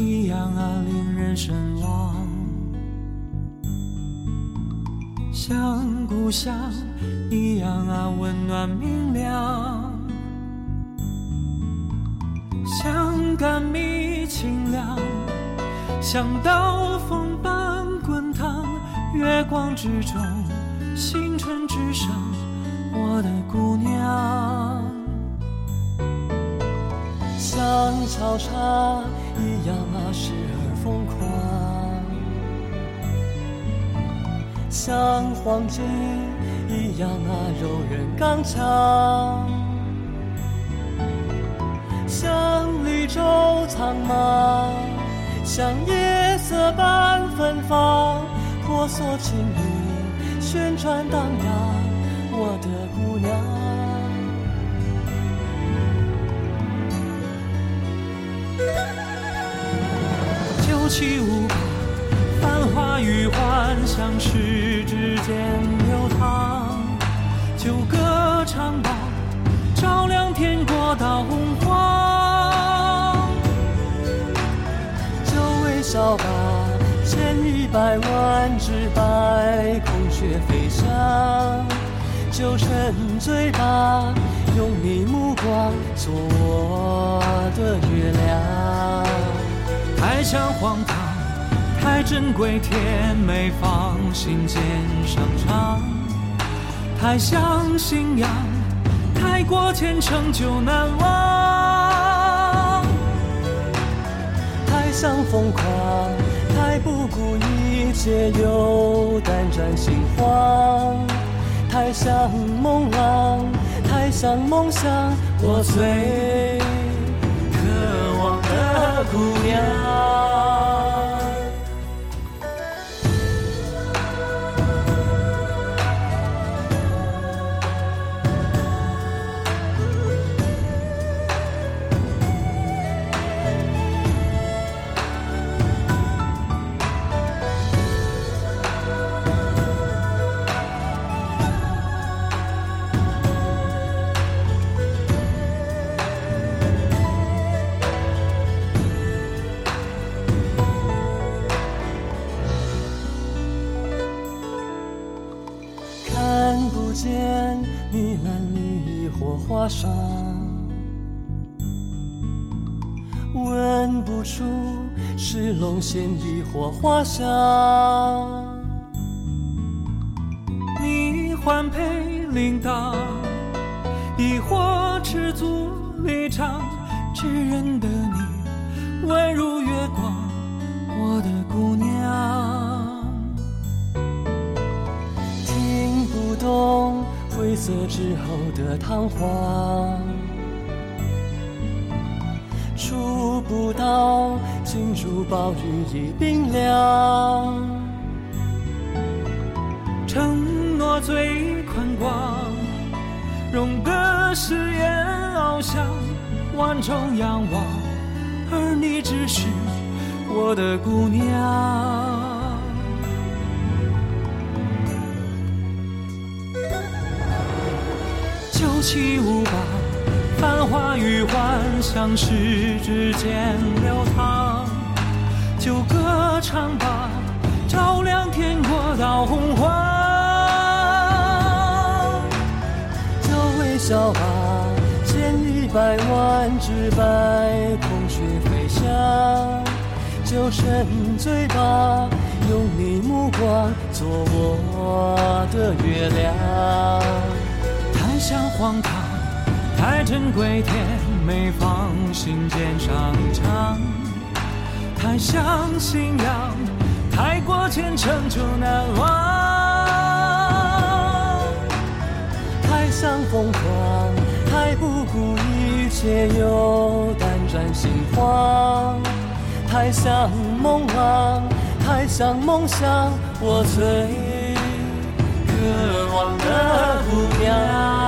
一样啊，令人神往。像故乡一样啊，温暖明亮。像甘蜜清凉，像刀锋般滚烫。月光之中，星辰之上，我的姑娘。像草场一样啊，时而疯狂；像黄金一样啊，柔韧刚强；像绿洲苍茫，像夜色般芬芳。婆娑情意旋转荡漾，我的姑娘。起舞吧，繁华与幻想时指间流淌。就歌唱吧，照亮天国到洪荒。就微笑吧，千一百万只白孔雀飞翔。就沉醉吧，用你目光做我的月亮。太像荒唐，太珍贵，甜美放心尖上场。太像信仰，太过虔诚就难忘。太像疯狂，太不顾一切又胆战心慌。太像梦浪，太像梦想，我最姑娘。花霜，闻不出是龙涎的火花香。你环佩铃铛，亦或赤足离场，炙人的你，宛如月光，我的色之后的彷徨，触不到金珠暴雨已冰凉。承诺最宽广，容得誓言翱翔，万众仰望，而你只是我的姑娘。九七五八，繁华与幻想时指间流淌，就歌唱吧，照亮天国到洪荒。就微笑吧，千一百万只白孔雀飞翔。就沉醉吧，用你目光做我的月亮。太像荒唐，太珍贵，甜美放心间。上场太像信仰，太过虔诚就难忘。太像疯狂，太不顾一切又胆战心慌。太像梦啊，太像梦想。我最渴望的姑娘。